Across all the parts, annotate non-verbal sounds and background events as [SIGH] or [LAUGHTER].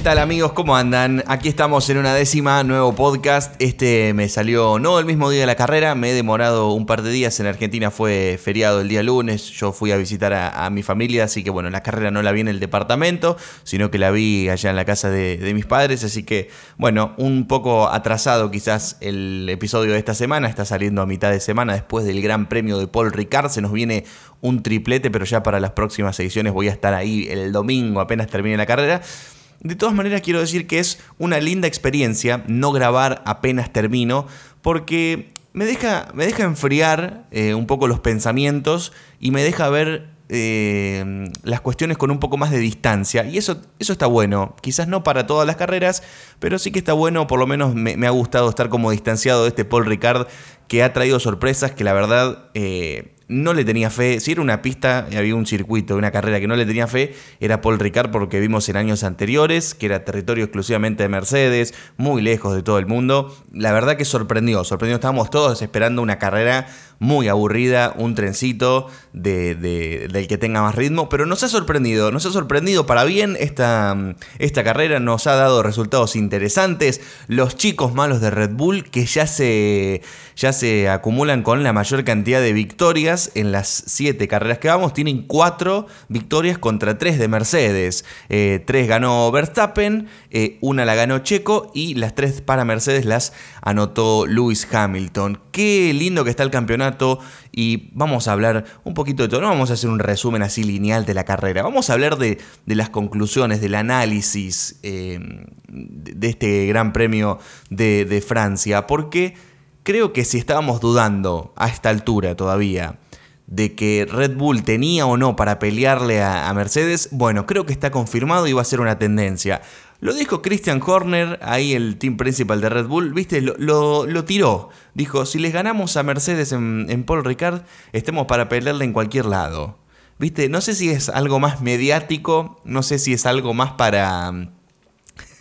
¿Qué tal amigos? ¿Cómo andan? Aquí estamos en una décima, nuevo podcast. Este me salió no el mismo día de la carrera, me he demorado un par de días. En Argentina fue feriado el día lunes, yo fui a visitar a, mi familia, así que bueno, la carrera no la vi en el departamento, sino que la vi allá en la casa de, de mis padres. Así que bueno, un poco atrasado quizás el episodio de esta semana, está saliendo a mitad de semana después del Gran Premio de Paul Ricard. Se nos viene un triplete, pero ya para las próximas ediciones voy a estar ahí el domingo apenas termine la carrera. De todas maneras quiero decir que es una linda experiencia no grabar apenas termino porque me deja, me deja enfriar eh, un poco los pensamientos y me deja ver eh, las cuestiones con un poco más de distancia. Y eso, eso está bueno. Quizás no para todas las carreras, pero sí que está bueno, por lo menos me, ha gustado estar como distanciado de este Paul Ricard que ha traído sorpresas que la verdad... Eh, no le tenía fe. Si era una pista, había un circuito, una carrera que no le tenía fe, era Paul Ricard porque vimos en años anteriores que era territorio exclusivamente de Mercedes, muy lejos de todo el mundo. La verdad que sorprendió, sorprendió. Estábamos todos esperando una carrera muy aburrida, un trencito de, del que tenga más ritmo, pero nos ha sorprendido, nos ha sorprendido para bien esta, esta carrera, nos ha dado resultados interesantes. Los chicos malos de Red Bull que ya se, ya se acumulan con la mayor cantidad de victorias en las siete carreras que vamos, tienen cuatro victorias contra tres de Mercedes. Eh, tres ganó Verstappen, eh, una la ganó Checo y las tres para Mercedes las anotó Lewis Hamilton. Qué lindo que está el campeonato y vamos a hablar un poquito de todo. No vamos a hacer un resumen así lineal de la carrera. Vamos a hablar de, las conclusiones, del análisis eh, de este Gran Premio de, Francia. Porque creo que si estábamos dudando a esta altura todavía de que Red Bull tenía o no para pelearle a, Mercedes, bueno, creo que está confirmado y va a ser una tendencia. Lo dijo Christian Horner, ahí el team principal de Red Bull, viste, lo, lo, tiró. Dijo, si les ganamos a Mercedes en, en, Paul Ricard, estemos para pelearle en cualquier lado. Viste, no sé si es algo más mediático, no sé si es algo más para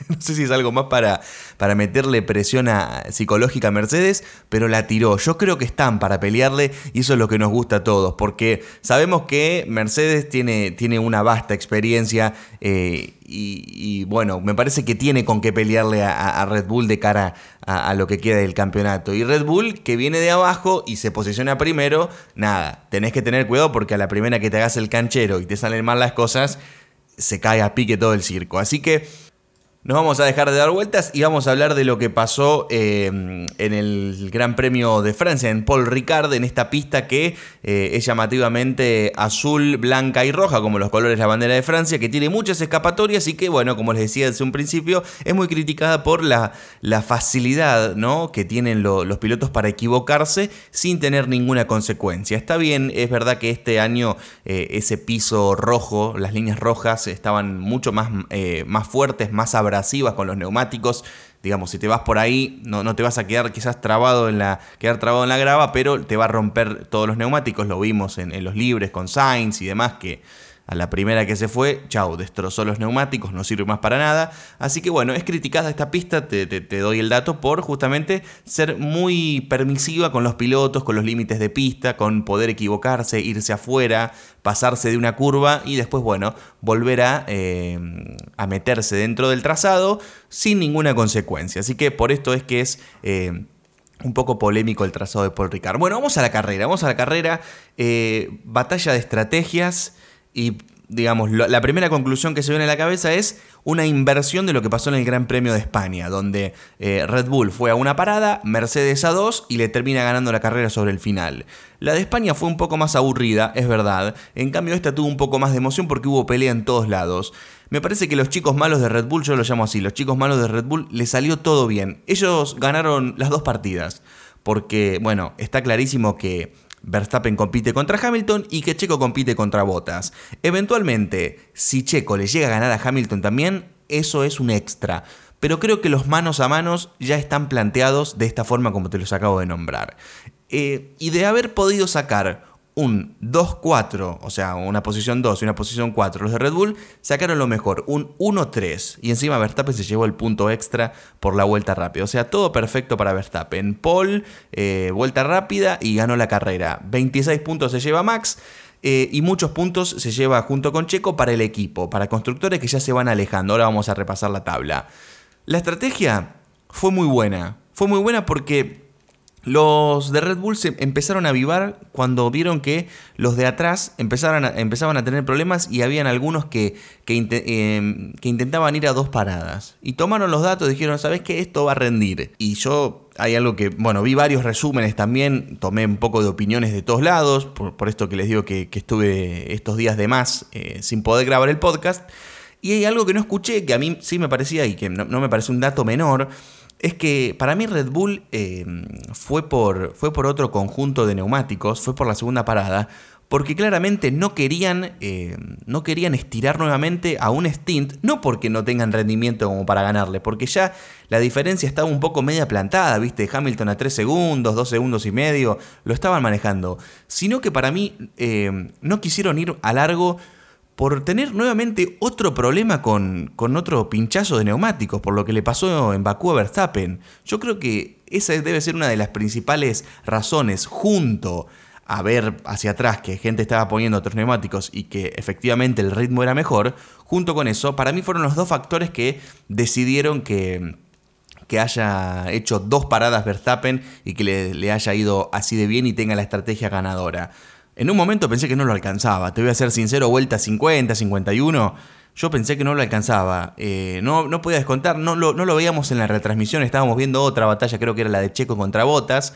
[LAUGHS] no sé si es algo más para, para meterle presión a, psicológica a Mercedes, pero la tiró. Yo creo que están para pelearle y eso es lo que nos gusta a todos, porque sabemos que Mercedes tiene, tiene una vasta experiencia eh, y, bueno, me parece que tiene con qué pelearle a, Red Bull de cara a, a, lo que queda del campeonato. Y Red Bull, que viene de abajo y se posiciona primero, nada, tenés que tener cuidado porque a la primera que te hagas el canchero y te salen mal las cosas, se cae a pique todo el circo. Así que nos vamos a dejar de dar vueltas y vamos a hablar de lo que pasó eh, en el Gran Premio de Francia, en Paul Ricard, en esta pista que eh, es llamativamente azul, blanca y roja, como los colores de la bandera de Francia, que tiene muchas escapatorias y que, bueno, como les decía desde un principio, es muy criticada por la, facilidad ¿no? que tienen los pilotos para equivocarse sin tener ninguna consecuencia. Está bien, es verdad que este año eh, ese piso rojo, las líneas rojas, estaban mucho más, más fuertes, más abrazadas con los neumáticos. Digamos, si te vas por ahí, no, no te vas a quedar quizás trabado en la, quedar trabado en la grava, pero te va a romper todos los neumáticos. Lo vimos en, en los libres con Sainz y demás, que a la primera que se fue, chau, destrozó los neumáticos, no sirve más para nada. Así que bueno, es criticada esta pista, te, doy el dato, por justamente ser muy permisiva con los pilotos, con los límites de pista, con poder equivocarse, irse afuera, pasarse de una curva y después, bueno, volver a, eh, meterse dentro del trazado sin ninguna consecuencia. Así que por esto es que es... Eh, un poco polémico el trazado de Paul Ricard. Bueno, vamos a la carrera. Vamos a la carrera. Eh, batalla de estrategias. Y digamos, la primera conclusión que se viene a la cabeza es una inversión de lo que pasó en el Gran Premio de España, donde eh, Red Bull fue a una parada, Mercedes a dos y le termina ganando la carrera sobre el final. La de España fue un poco más aburrida, es verdad, en cambio esta tuvo un poco más de emoción porque hubo pelea en todos lados. Me parece que los chicos malos de Red Bull, yo lo llamo así, los chicos malos de Red Bull les salió todo bien. Ellos ganaron las dos partidas, porque, bueno, está clarísimo que Verstappen compite contra Hamilton y que Checo compite contra Bottas. Eventualmente, si Checo le llega a ganar a Hamilton también, eso es un extra. Pero creo que los manos a manos ya están planteados de esta forma como te los acabo de nombrar. Eh, y de haber podido sacar un 2-4, o sea, una posición 2 y una posición 4. Los de Red Bull sacaron lo mejor, un 1-3. Y encima Verstappen se llevó el punto extra por la vuelta rápida. O sea, todo perfecto para Verstappen. Paul, eh, vuelta rápida y ganó la carrera. 26 puntos se lleva Max. Eh, y muchos puntos se lleva junto con Checo para el equipo, para constructores que ya se van alejando. Ahora vamos a repasar la tabla. La estrategia fue muy buena. Fue muy buena porque los de Red Bull se empezaron a avivar cuando vieron que los de atrás empezaban a tener problemas y habían algunos que, em, que, intentaban ir a dos paradas. Y tomaron los datos dijeron, ¿sabes qué? Esto va a rendir. Y yo, hay algo que, bueno, vi varios resúmenes también, tomé un poco de opiniones de todos lados, por, esto que les digo que, estuve estos días de más eh, sin poder grabar el podcast. Y hay algo que no escuché, que a mí sí me parecía y que no, no me parece un dato menor es que para mí Red Bull eh, fue, por, fue por otro conjunto de neumáticos, fue por la segunda parada, porque claramente no querían, eh, no querían estirar nuevamente a un stint, no porque no tengan rendimiento como para ganarle, porque ya la diferencia estaba un poco media plantada, viste, Hamilton a 3 segundos, 2 segundos y medio, lo estaban manejando, sino que para mí eh, no quisieron ir a largo por tener nuevamente otro problema con, con, otro pinchazo de neumáticos, por lo que le pasó en Bakú a Verstappen. Yo creo que esa debe ser una de las principales razones, junto a ver hacia atrás que gente estaba poniendo otros neumáticos y que efectivamente el ritmo era mejor, junto con eso, para mí fueron los dos factores que decidieron que, que haya hecho dos paradas Verstappen y que le, le haya ido así de bien y tenga la estrategia ganadora. En un momento pensé que no lo alcanzaba, te voy a ser sincero, vuelta 50, 51. Yo pensé que no lo alcanzaba. Eh, no, no podía descontar, no lo, no lo veíamos en la retransmisión, estábamos viendo otra batalla, creo que era la de Checo contra Botas,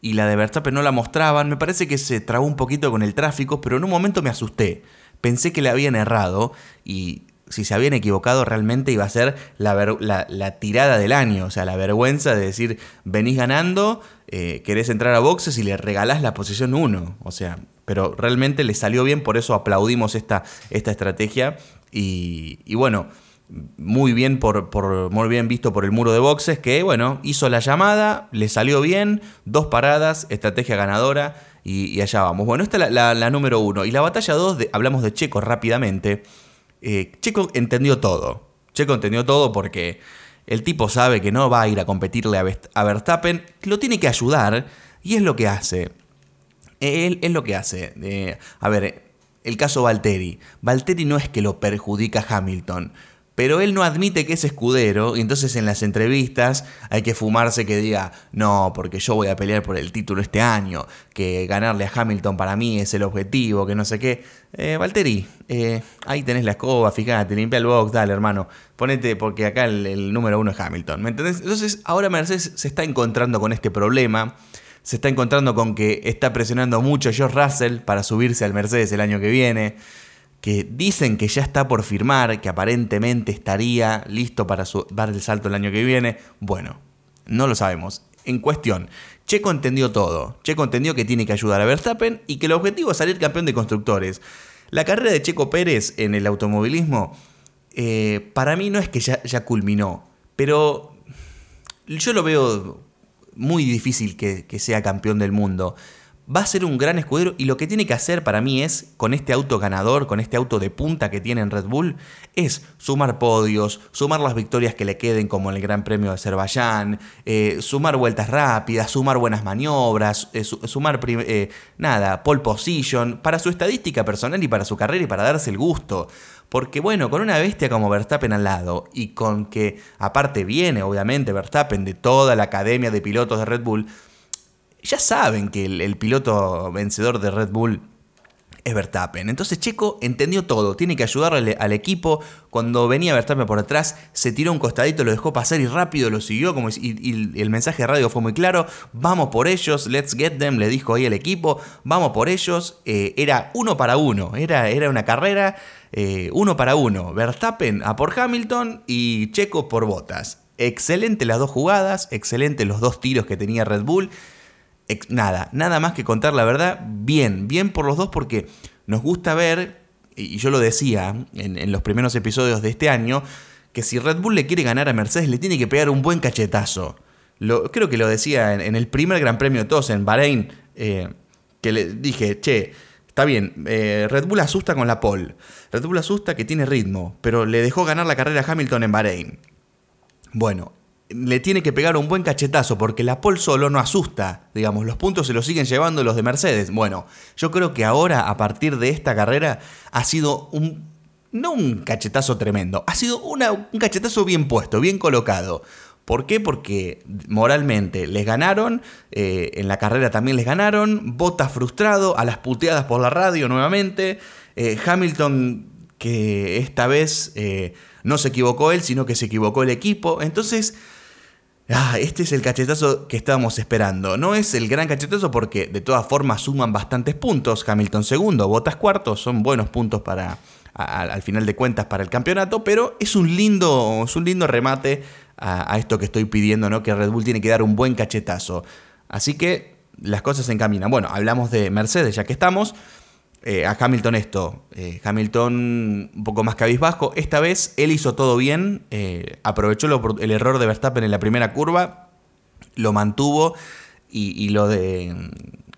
y la de Verstappen no la mostraban. Me parece que se trabó un poquito con el tráfico, pero en un momento me asusté. Pensé que le habían errado y si se habían equivocado realmente iba a ser la, tirada del año, o sea, la vergüenza de decir, venís ganando, eh, querés entrar a boxes y le regalás la posición 1, o sea, pero realmente le salió bien, por eso aplaudimos esta, esta estrategia y, bueno, muy bien, por, muy bien visto por el muro de boxes que, bueno, hizo la llamada, le salió bien, dos paradas, estrategia ganadora y, allá vamos. Bueno, esta es la, número uno. Y la batalla 2, hablamos de Checo rápidamente. Eh, Checo entendió todo. Checo entendió todo porque el tipo sabe que no va a ir a competirle a Verstappen, lo tiene que ayudar y es lo que hace. Él es lo que hace. Eh, a ver, el caso Valtteri. Valtteri no es que lo perjudica a Hamilton, pero él no admite que es escudero y entonces en las entrevistas hay que fumarse que diga, no, porque yo voy a pelear por el título este año, que ganarle a Hamilton para mí es el objetivo, que no sé qué. Eh, Valtteri, eh, ahí tenés la escoba, fíjate, limpia el box, dale hermano, ponete porque acá el, número uno es Hamilton, ¿me entendés? Entonces ahora Mercedes se está encontrando con este problema se está encontrando con que está presionando mucho a George Russell para subirse al Mercedes el año que viene, que dicen que ya está por firmar, que aparentemente estaría listo para dar el salto el año que viene. Bueno, no lo sabemos. En cuestión, Checo entendió todo. Checo entendió que tiene que ayudar a Verstappen y que el objetivo es salir campeón de constructores. La carrera de Checo Pérez en el automovilismo, eh, para mí no es que ya, ya culminó, pero yo lo veo muy difícil que, sea campeón del mundo. Va a ser un gran escudero y lo que tiene que hacer para mí es, con este auto ganador, con este auto de punta que tiene en Red Bull, es sumar podios, sumar las victorias que le queden como en el Gran Premio de Azerbaiyán, eh, sumar vueltas rápidas, sumar buenas maniobras, eh, sumar, eh, nada, pole position, para su estadística personal y para su carrera y para darse el gusto. Porque bueno, con una bestia como Verstappen al lado y con que aparte viene obviamente Verstappen de toda la academia de pilotos de Red Bull, ya saben que el, piloto vencedor de Red Bull es Verstappen. Entonces Checo entendió todo, tiene que ayudarle al equipo. Cuando venía Verstappen por atrás, se tiró un costadito, lo dejó pasar y rápido lo siguió. Como, y, el mensaje de radio fue muy claro, vamos por ellos, let's get them, le dijo ahí el equipo, vamos por ellos. Eh, era uno para uno, era, era una carrera eh, uno para uno. Verstappen a por Hamilton y Checo por Botas. Excelente las dos jugadas, excelente los dos tiros que tenía Red Bull. Nada, nada más que contar la verdad. Bien, bien por los dos porque nos gusta ver, y yo lo decía en, los primeros episodios de este año, que si Red Bull le quiere ganar a Mercedes le tiene que pegar un buen cachetazo. Creo que lo decía en, el primer Gran Premio de todos en Bahrein, eh, que le dije, che, Está bien, eh, Red Bull asusta con la pole. Red Bull asusta que tiene ritmo, pero le dejó ganar la carrera a Hamilton en Bahrein. Bueno, le tiene que pegar un buen cachetazo porque la pole solo no asusta. Digamos, los puntos se los siguen llevando los de Mercedes. Bueno, yo creo que ahora, a partir de esta carrera, ha sido un. No un cachetazo tremendo, ha sido un cachetazo bien puesto, bien colocado. ¿Por qué? Porque moralmente les ganaron, eh, en la carrera también les ganaron, Bottas frustrado, a las puteadas por la radio nuevamente, eh, Hamilton que esta vez eh, no se equivocó él, sino que se equivocó el equipo. Entonces, ah, este es el cachetazo que estábamos esperando. No es el gran cachetazo porque de todas formas suman bastantes puntos. Hamilton segundo, Bottas cuarto, son buenos puntos para, al final de cuentas para el campeonato, pero es un lindo, es un lindo remate a, esto que estoy pidiendo, ¿no? que Red Bull tiene que dar un buen cachetazo. Así que las cosas se encaminan. Bueno, hablamos de Mercedes ya que estamos. Eh, a Hamilton esto. Eh, Hamilton un poco más cabizbajo. Esta vez él hizo todo bien. Eh, aprovechó el error de Verstappen en la primera curva. Lo mantuvo. Y, lo de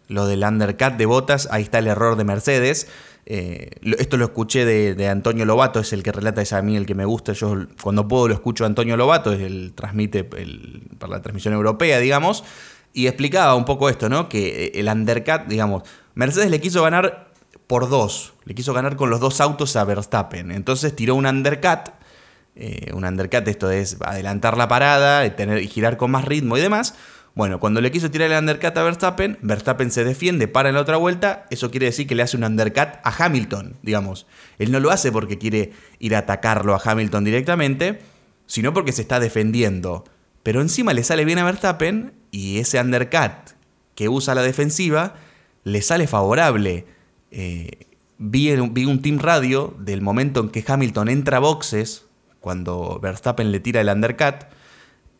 lo del undercut de botas, ahí está el error de Mercedes. esto lo escuché de, Antonio Lobato, es el que relata, es a mí el que me gusta. Yo cuando puedo lo escucho a Antonio Lobato, es el transmite para la transmisión europea, digamos. Y explicaba un poco esto, ¿no? Que el undercut, digamos, Mercedes le quiso ganar por dos. Le quiso ganar con los dos autos a Verstappen. Entonces tiró un undercut. Eh, un undercut, esto es adelantar la parada, tener, y girar con más ritmo y demás. Bueno, cuando le quiso tirar el undercut a Verstappen, Verstappen se defiende, para en la otra vuelta, eso quiere decir que le hace un undercut a Hamilton, digamos. Él no lo hace porque quiere ir a atacarlo a Hamilton directamente, sino porque se está defendiendo. Pero encima le sale bien a Verstappen y ese undercut que usa la defensiva le sale favorable. Eh, vi, un team radio del momento en que Hamilton entra a boxes, cuando Verstappen le tira el undercut,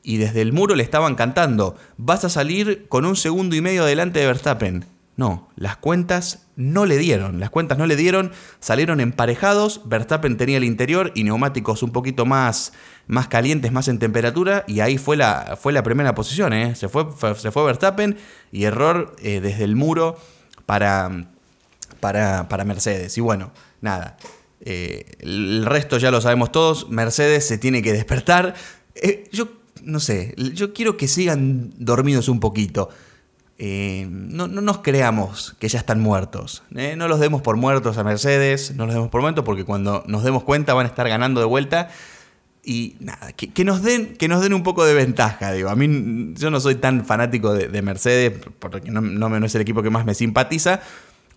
y desde el muro le estaban cantando, vas a salir con un segundo y medio delante de Verstappen. No, las cuentas no le dieron, las cuentas no le dieron, salieron emparejados, Verstappen tenía el interior y neumáticos un poquito más, más calientes, más en temperatura, y ahí fue la, fue la primera posición, ¿eh? se, fue, se fue Verstappen y error eh, desde el muro para, para, Mercedes. Y bueno, nada. Eh, el resto ya lo sabemos todos. Mercedes se tiene que despertar. Eh, yo no sé, yo quiero que sigan dormidos un poquito. Eh, no, nos creamos que ya están muertos. No los demos por muertos a Mercedes, no los demos por muertos porque cuando nos demos cuenta van a estar ganando de vuelta. Y nada, que, nos, den, que nos den un poco de ventaja. Digo. A mí yo no soy tan fanático de, Mercedes porque no, no es el equipo que más me simpatiza.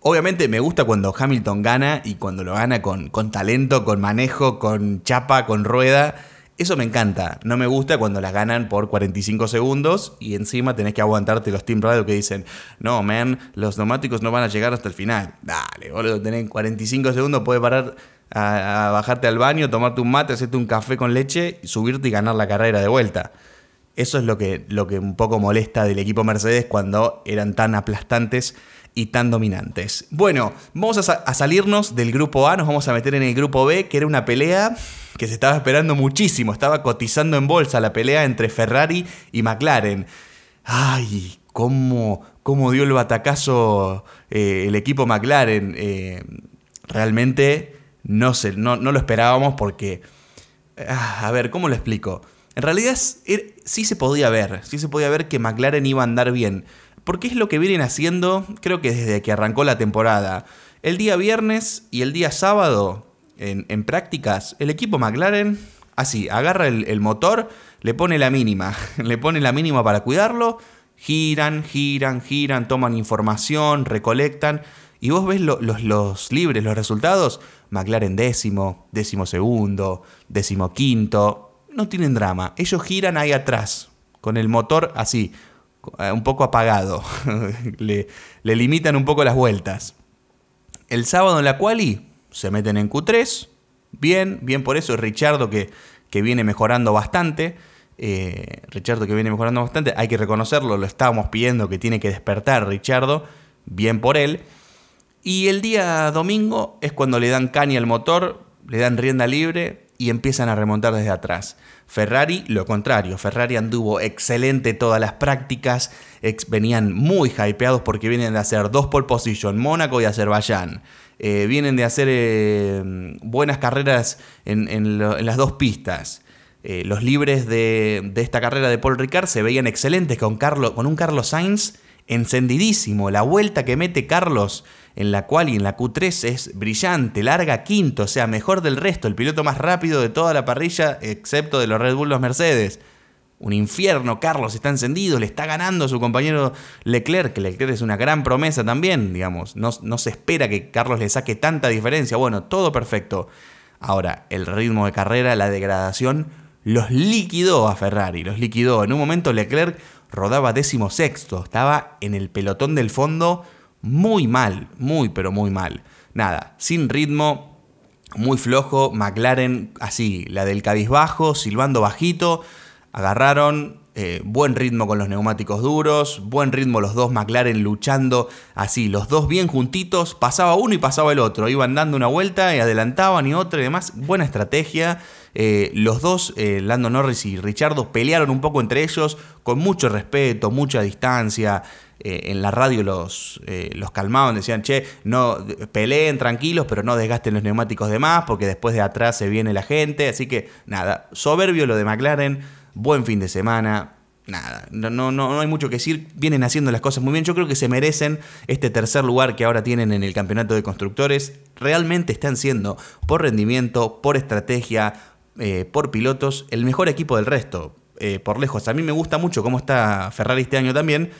Obviamente me gusta cuando Hamilton gana y cuando lo gana con, con, talento, con manejo, con chapa, con rueda. Eso me encanta. No me gusta cuando las ganan por 45 segundos y encima tenés que aguantarte los Team Radio que dicen, no, man, los neumáticos no van a llegar hasta el final. Dale, boludo, tenés 45 segundos, puedes parar a, a, bajarte al baño, tomarte un mate, hacerte un café con leche, subirte y ganar la carrera de vuelta. Eso es lo que, lo que un poco molesta del equipo Mercedes cuando eran tan aplastantes y tan dominantes. Bueno, vamos a, salirnos del grupo A, nos vamos a meter en el grupo B, que era una pelea que se estaba esperando muchísimo, estaba cotizando en bolsa la pelea entre Ferrari y McLaren. Ay, cómo, cómo dio el batacazo eh, el equipo McLaren. Eh, realmente no, sé, no, lo esperábamos porque... Ah, a ver, ¿cómo lo explico? En realidad sí se podía ver, sí se podía ver que McLaren iba a andar bien porque es lo que vienen haciendo, creo que desde que arrancó la temporada. El día viernes y el día sábado, en, prácticas, el equipo McLaren, así, agarra el, motor, le pone la mínima, [LAUGHS] le pone la mínima para cuidarlo, giran, giran, giran, toman información, recolectan, y vos ves los, los libres, los resultados, McLaren décimo, décimo segundo, décimo quinto, no tienen drama, ellos giran ahí atrás, con el motor así, un poco apagado. [LAUGHS] le, limitan un poco las vueltas. El sábado en la quali se meten en Q3. Bien, bien por eso. Richardo que, que viene mejorando bastante. Eh, Richardo que viene mejorando bastante. Hay que reconocerlo, lo estábamos pidiendo que tiene que despertar Richardo. Bien por él. Y el día domingo es cuando le dan caña al motor, le dan rienda libre y empiezan a remontar desde atrás. Ferrari, lo contrario, Ferrari anduvo excelente todas las prácticas, venían muy hypeados porque vienen de hacer dos pole position, Mónaco y Azerbaiyán. Eh, vienen de hacer eh, buenas carreras en, las dos pistas. Eh, los libres de, esta carrera de Paul Ricard se veían excelentes con, un Carlos Sainz encendidísimo. La vuelta que mete Carlos en la cual y en la Q3 es brillante, larga quinto, o sea, mejor del resto, el piloto más rápido de toda la parrilla, excepto de los Red Bull, los Mercedes. Un infierno, Carlos está encendido, le está ganando a su compañero Leclerc, que Leclerc es una gran promesa también, digamos, no, no se espera que Carlos le saque tanta diferencia, bueno, todo perfecto. Ahora, el ritmo de carrera, la degradación, los liquidó a Ferrari, los liquidó. En un momento Leclerc rodaba décimo sexto, estaba en el pelotón del fondo muy mal, muy pero muy mal. Nada, sin ritmo, muy flojo, McLaren así, la del cabizbajo, silbando bajito, agarraron eh, buen ritmo con los neumáticos duros, buen ritmo los dos McLaren luchando así, los dos bien juntitos, pasaba uno y pasaba el otro, iban dando una vuelta y adelantaban y otra y demás, buena estrategia. Eh, los dos, eh, Lando Norris y Richardo, pelearon un poco entre ellos con mucho respeto, mucha distancia. En la radio los, los calmaban, decían, che, no peleen tranquilos, pero no desgasten los neumáticos de más, porque después de atrás se viene la gente. Así que nada, soberbio lo de McLaren, buen fin de semana. Nada, no, no, no hay mucho que decir. Vienen haciendo las cosas muy bien. Yo creo que se merecen este tercer lugar que ahora tienen en el campeonato de constructores. Realmente están siendo, por rendimiento, por estrategia, eh, por pilotos el mejor equipo del resto, eh, por lejos. A mí me gusta mucho cómo está Ferrari este año también,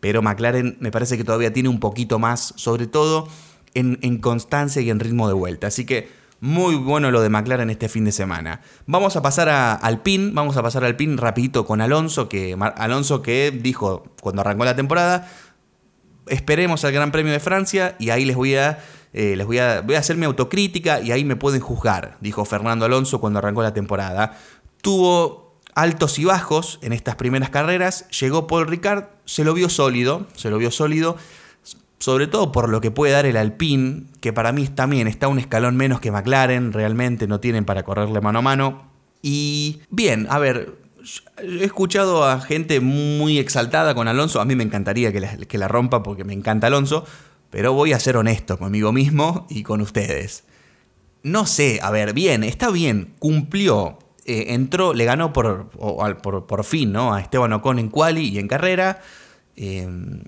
pero McLaren me parece que todavía tiene un poquito más, sobre todo en, constancia y en ritmo de vuelta. Así que muy bueno lo de McLaren este fin de semana. Vamos a pasar al PIN, vamos a pasar al PIN rapidito con Alonso, que Alonso que dijo cuando arrancó la temporada, esperemos al Gran Premio de Francia y ahí les voy a eh, les voy a, voy a hacer mi autocrítica y ahí me pueden juzgar, dijo Fernando Alonso cuando arrancó la temporada. Tuvo altos y bajos en estas primeras carreras, llegó Paul Ricard, se lo vio sólido, se lo vio sólido, sobre todo por lo que puede dar el Alpine, que para mí también está un escalón menos que McLaren, realmente no tienen para correrle mano a mano. Y bien, a ver, he escuchado a gente muy exaltada con Alonso, a mí me encantaría que la rompa porque me encanta Alonso, pero voy a ser honesto conmigo mismo y con ustedes. No sé, a ver, bien, está bien, cumplió, eh, entró, le ganó por, por, fin ¿no? a Esteban Ocon en quali y en carrera. Em,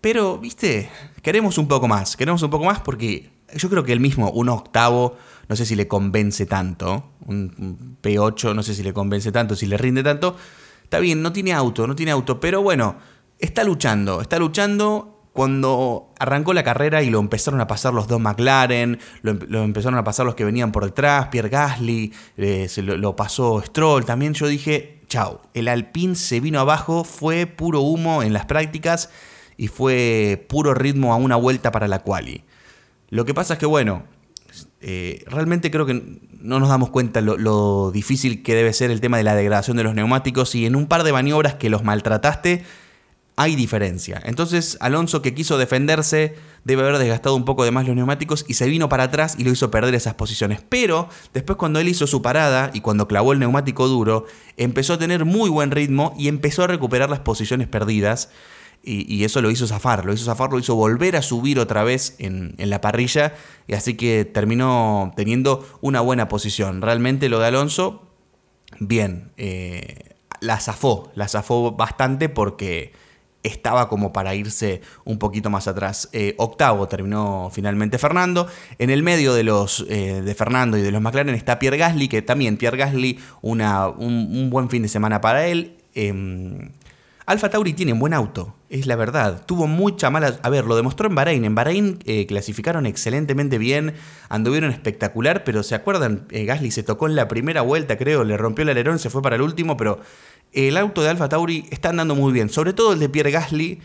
pero, viste, queremos un poco más, queremos un poco más porque yo creo que el mismo, un octavo, no sé si le convence tanto, un P8, no sé si le convence tanto, si le rinde tanto. Está bien, no tiene auto, no tiene auto, pero bueno, está luchando, está luchando cuando arrancó la carrera y lo empezaron a pasar los dos McLaren, lo, empezaron a pasar los que venían por detrás, Pierre Gasly, eh, se lo, pasó Stroll, también yo dije, chao, el Alpine se vino abajo, fue puro humo en las prácticas y fue puro ritmo a una vuelta para la quali. Lo que pasa es que, bueno, eh, realmente creo que no nos damos cuenta lo, lo difícil que debe ser el tema de la degradación de los neumáticos y en un par de maniobras que los maltrataste, hay diferencia. Entonces Alonso que quiso defenderse debe haber desgastado un poco de más los neumáticos y se vino para atrás y lo hizo perder esas posiciones. Pero después cuando él hizo su parada y cuando clavó el neumático duro, empezó a tener muy buen ritmo y empezó a recuperar las posiciones perdidas. Y, eso lo hizo zafar, lo hizo zafar, lo hizo volver a subir otra vez en, la parrilla y así que terminó teniendo una buena posición. Realmente lo de Alonso, bien, eh, la zafó, la zafó bastante porque estaba como para irse un poquito más atrás. Eh, octavo terminó finalmente Fernando. En el medio de los eh, de Fernando y de los McLaren está Pierre Gasly, que también Pierre Gasly, una, un, buen fin de semana para él. Eh, Alfa Tauri tiene un buen auto, es la verdad. Tuvo mucha mala. A ver, lo demostró en Bahrein. En Bahrein eh, clasificaron excelentemente bien, anduvieron espectacular, pero ¿se acuerdan? Gasly se tocó en la primera vuelta, creo, le rompió el alerón, se fue para el último, pero el auto de Alfa Tauri está andando muy bien, sobre todo el de Pierre Gasly,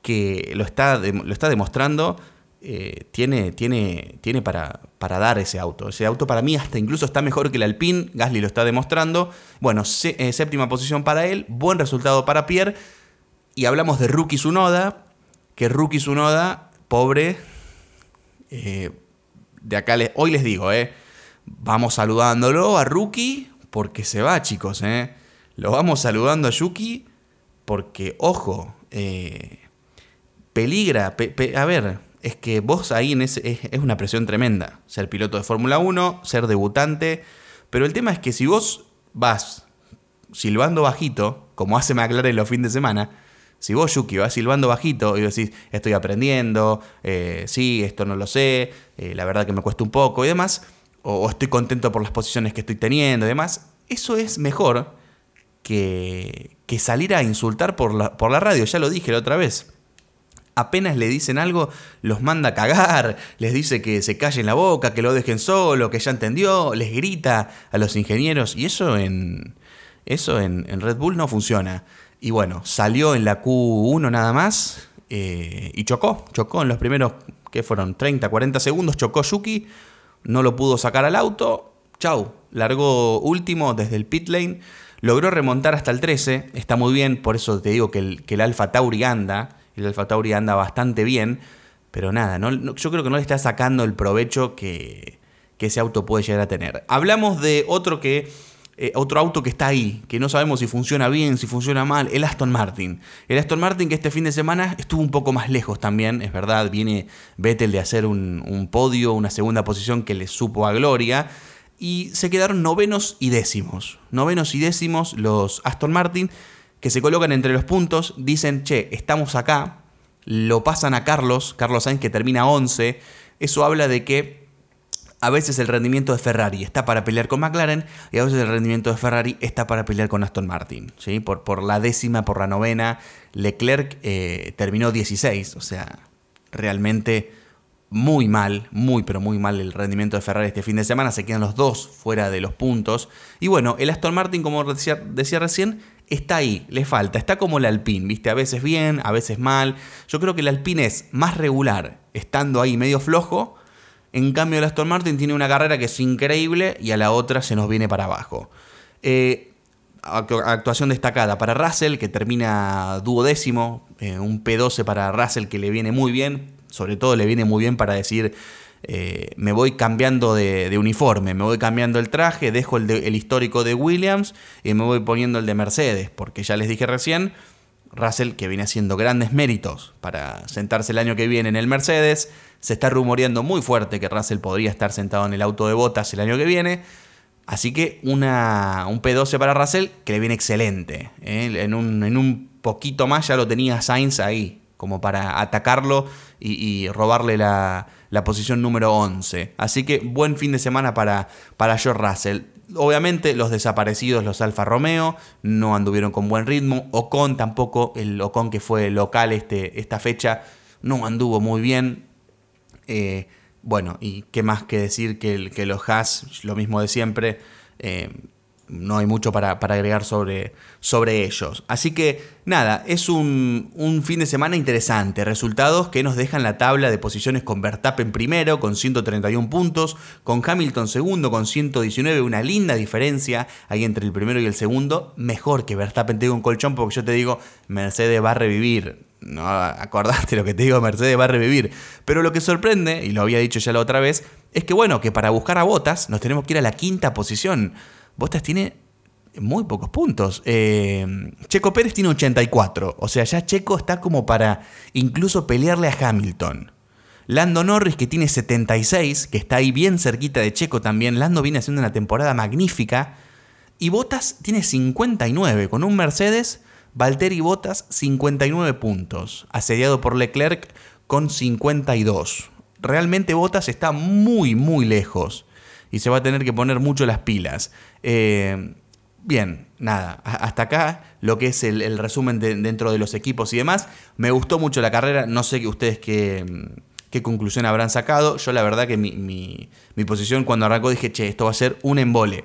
que lo está, lo está demostrando, eh, tiene, tiene, tiene para, para, dar ese auto. Ese auto para mí hasta incluso está mejor que el Alpine, Gasly lo está demostrando. Bueno, eh, séptima posición para él, buen resultado para Pierre. Y hablamos de Rookie Sunoda, que Rookie Sunoda, pobre, eh, de acá hoy les digo, vamos saludándolo a Rookie, porque se va chicos. Lo vamos saludando a Yuki porque, ojo, peligra. a ver, es que vos ahí en ese, es, una presión tremenda. Ser piloto de Fórmula 1, ser debutante. Pero el tema es que si vos vas silbando bajito, como hace McLaren los fines de semana, si vos, Yuki, vas silbando bajito y decís, estoy aprendiendo, eh, sí, esto no lo sé, eh, la verdad que me cuesta un poco y demás, o, estoy contento por las posiciones que estoy teniendo y demás, eso es mejor que, que salir a insultar por la, por la radio, ya lo dije la otra vez. Apenas le dicen algo, los manda a cagar, les dice que se callen la boca, que lo dejen solo, que ya entendió, les grita a los ingenieros y eso en, eso en, Red Bull no funciona. Y bueno, salió en la Q1 nada más eh, y chocó. Chocó en los primeros, que fueron 30, 40 segundos, chocó Yuki, no lo pudo sacar al auto. Chau, largó último desde el pit lane. Logró remontar hasta el 13, está muy bien, por eso te digo que el, que el Alfa Tauri anda, el Alfa Tauri anda bastante bien, pero nada, no, yo creo que no le está sacando el provecho que, que ese auto puede llegar a tener. Hablamos de otro que eh, otro auto que está ahí, que no sabemos si funciona bien, si funciona mal, el Aston Martin. El Aston Martin que este fin de semana estuvo un poco más lejos también, es verdad, viene Vettel de hacer un, podio, una segunda posición que le supo a gloria, y se quedaron novenos y décimos. Novenos y décimos los Aston Martin, que se colocan entre los puntos, dicen, che, estamos acá, lo pasan a Carlos, Carlos Sainz que termina 11, eso habla de que a veces el rendimiento de Ferrari está para pelear con McLaren y a veces el rendimiento de Ferrari está para pelear con Aston Martin. ¿sí? Por, por la décima, por la novena, Leclerc eh, terminó 16. O sea, realmente muy mal, muy pero muy mal el rendimiento de Ferrari este fin de semana. Se quedan los dos fuera de los puntos. Y bueno, el Aston Martin, como decía, decía recién, está ahí, le falta. Está como el Alpine, ¿viste? A veces bien, a veces mal. Yo creo que el Alpine es más regular, estando ahí medio flojo en cambio, el Aston Martin tiene una carrera que es increíble y a la otra se nos viene para abajo. Eh, actuación destacada para Russell, que termina duodécimo. Eh, un P12 para Russell que le viene muy bien. Sobre todo le viene muy bien para decir, eh, me voy cambiando de, uniforme, me voy cambiando el traje, dejo el, histórico de Williams y me voy poniendo el de Mercedes. Porque ya les dije recién, Russell, que viene haciendo grandes méritos para sentarse el año que viene en el Mercedes, se está rumoreando muy fuerte que Russell podría estar sentado en el auto de botas el año que viene. Así que una, un P12 para Russell que le viene excelente. ¿eh? En, un, poquito más ya lo tenía Sainz ahí, como para atacarlo y, robarle la, posición número 11. Así que buen fin de semana para, para George Russell. Obviamente los desaparecidos, los Alfa Romeo, no anduvieron con buen ritmo. Ocon tampoco, el Ocon que fue local este, esta fecha, no anduvo muy bien. Eh, bueno, y qué más que decir que, que los Haas, lo mismo de siempre, eh, no hay mucho para, agregar sobre, sobre, ellos. Así que nada, es un, fin de semana interesante. Resultados que nos dejan la tabla de posiciones con Verstappen primero con 131 puntos, con Hamilton segundo con 119, una linda diferencia ahí entre el primero y el segundo. Mejor que Verstappen tenga un colchón porque yo te digo, Mercedes va a revivir no acordaste lo que te digo, Mercedes va a revivir. Pero lo que sorprende, y lo había dicho ya la otra vez, es que bueno, que para buscar a Botas nos tenemos que ir a la quinta posición. Botas tiene muy pocos puntos. Eh, Checo Pérez tiene 84, o sea, ya Checo está como para incluso pelearle a Hamilton. Lando Norris, que tiene 76, que está ahí bien cerquita de Checo también. Lando viene haciendo una temporada magnífica. Y Botas tiene 59, con un Mercedes Valtteri Bottas 59 puntos, asediado por Leclerc con 52. Realmente Bottas está muy muy lejos y se va a tener que poner mucho las pilas. Eh, bien, nada, hasta acá lo que es el, resumen dentro de los equipos y demás. Me gustó mucho la carrera, no sé que ustedes qué, qué conclusión habrán sacado. Yo la verdad que mi, mi, mi posición cuando arrancó dije, che, esto va a ser un embole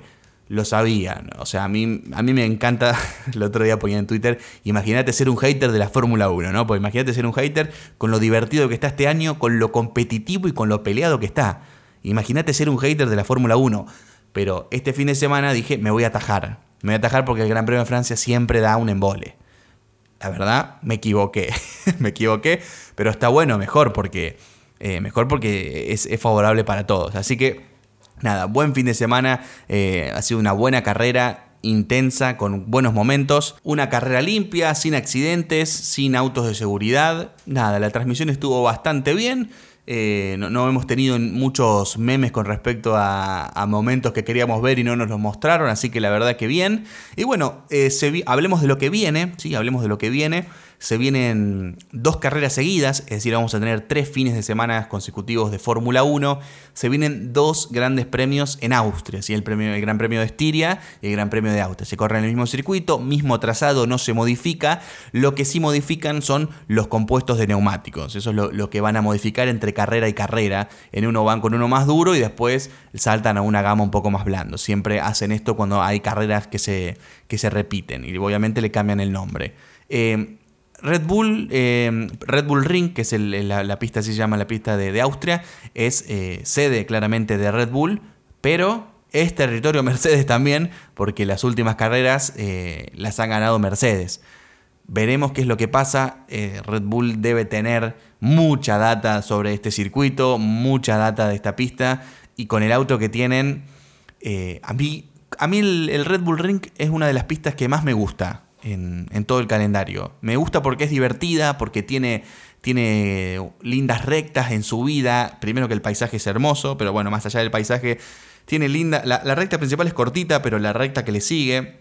lo sabían. O sea, a mí, a mí me encanta, [LAUGHS] el otro día ponía en Twitter, imagínate ser un hater de la Fórmula 1, ¿no? Pues imagínate ser un hater con lo divertido que está este año, con lo competitivo y con lo peleado que está. Imagínate ser un hater de la Fórmula 1. Pero este fin de semana dije, me voy a atajar. Me voy a atajar porque el Gran Premio de Francia siempre da un embole. La verdad, me equivoqué. [LAUGHS] me equivoqué, pero está bueno, mejor porque, eh, mejor porque es, favorable para todos. Así que nada, buen fin de semana, eh, ha sido una buena carrera, intensa, con buenos momentos, una carrera limpia, sin accidentes, sin autos de seguridad, nada, la transmisión estuvo bastante bien Eh, no, hemos tenido muchos memes con respecto a, momentos que queríamos ver y no nos los mostraron, así que la verdad que bien. Y bueno, eh, hablemos de lo que viene, ¿sí? Hablemos de lo que viene se vienen dos carreras seguidas, es decir, vamos a tener tres fines de semana consecutivos de Fórmula 1. Se vienen dos grandes premios en Austria, ¿sí? el, premio, el Gran Premio de Estiria y el Gran Premio de Austria. Se corren en el mismo circuito, mismo trazado, no se modifica. Lo que sí modifican son los compuestos de neumáticos. Eso es lo, que van a modificar entre carrera y carrera. En uno van con uno más duro y después saltan a una gama un poco más blando. Siempre hacen esto cuando hay carreras que se, que se repiten y obviamente le cambian el nombre. Eh, Red Bull, eh, Red Bull Ring, que es la, pista, se llama la pista de, Austria, es eh, sede claramente de Red Bull, pero es territorio [LAUGHS] Mercedes también, porque las últimas carreras eh, las han ganado Mercedes. Veremos qué es lo que pasa. Red Bull debe tener mucha data sobre este circuito, mucha data de esta pista, y con el auto que tienen, a mí, a mí el Red Bull Ring es una de las pistas que más me gusta en, todo el calendario. Me gusta porque es divertida, porque tiene, tiene lindas rectas en su vida. Primero que el paisaje es hermoso, pero bueno, más allá del paisaje, tiene linda. La, la, recta principal es cortita, pero la recta que le sigue,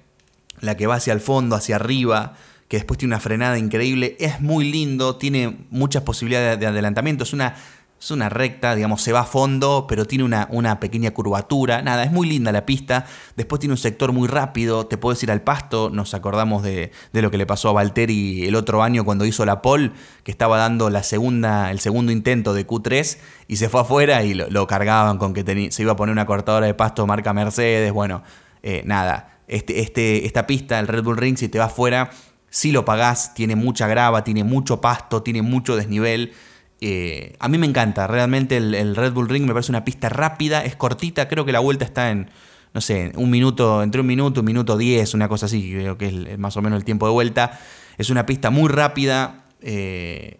la que va hacia el fondo, hacia arriba, que después tiene una frenada increíble, es muy lindo, tiene muchas posibilidades de adelantamiento. Es una es una recta, digamos, se va a fondo, pero tiene una, una, pequeña curvatura. Nada, es muy linda la pista. Después tiene un sector muy rápido, te puedes ir al pasto. Nos acordamos de, lo que le pasó a Valtteri el otro año cuando hizo la pole, que estaba dando la segunda, el segundo intento de Q3 y se fue afuera y lo, cargaban con que se iba a poner una cortadora de pasto marca Mercedes. Bueno, eh, nada, este, este, esta pista, el Red Bull Ring, si te va afuera, si lo pagás, tiene mucha grava, tiene mucho pasto, tiene mucho desnivel eh, a mí me encanta, realmente el, Red Bull Ring me parece una pista rápida, es cortita, creo que la vuelta está en, no sé, un minuto, entre un minuto, un minuto diez, una cosa así, creo que es más o menos el tiempo de vuelta. Es una pista muy rápida, eh,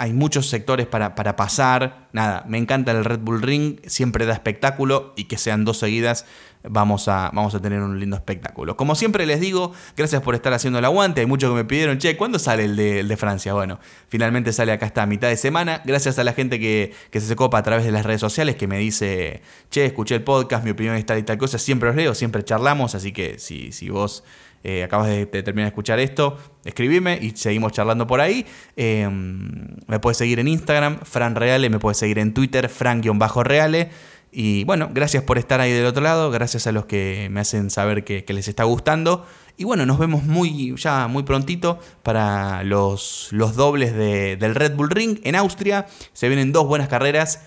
hay muchos sectores para, para, pasar. Nada, me encanta el Red Bull Ring, siempre da espectáculo y que sean dos seguidas vamos a, vamos a tener un lindo espectáculo. Como siempre les digo, gracias por estar haciendo el aguante. Hay muchos que me pidieron, che, ¿cuándo sale el de, Francia? Bueno, finalmente sale acá esta mitad de semana. Gracias a la gente que, que se copa a través de las redes sociales, que me dice, che, escuché el podcast, mi opinión es tal y tal cosa. Siempre os leo, siempre charlamos, así que si, si vos... Eh, acabas de, terminar de escuchar esto, escribime y seguimos charlando por ahí. Em, me puedes seguir en Instagram, Fran Reale, me puedes seguir en Twitter, Fran-Reale. Y bueno, gracias por estar ahí del otro lado, gracias a los que me hacen saber que, les está gustando. Y bueno, nos vemos muy, ya muy prontito para los, los dobles del Red Bull Ring en Austria. Se vienen dos buenas carreras.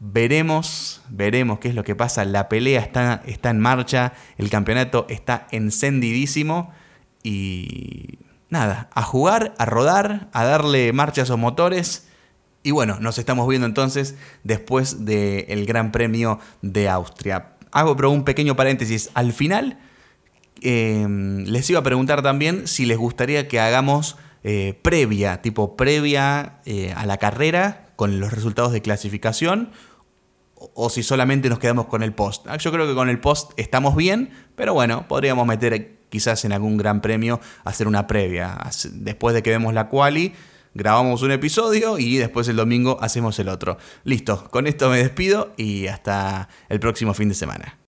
Veremos, veremos qué es lo que pasa. La pelea está, está en marcha, el campeonato está encendidísimo. Y nada, a jugar, a rodar, a darle marcha a esos motores y bueno, nos estamos viendo entonces después del Gran Premio de Austria. Hago pero un pequeño paréntesis al final. Em, les iba a preguntar también si les gustaría que hagamos eh, previa, tipo previa eh, a la carrera con los resultados de clasificación o si solamente nos quedamos con el post. Ah, yo creo que con el post estamos bien, pero bueno, podríamos meter quizás en algún gran premio hacer una previa. Después de que vemos la quali, grabamos un episodio y después el domingo hacemos el otro. Listo, con esto me despido y hasta el próximo fin de semana.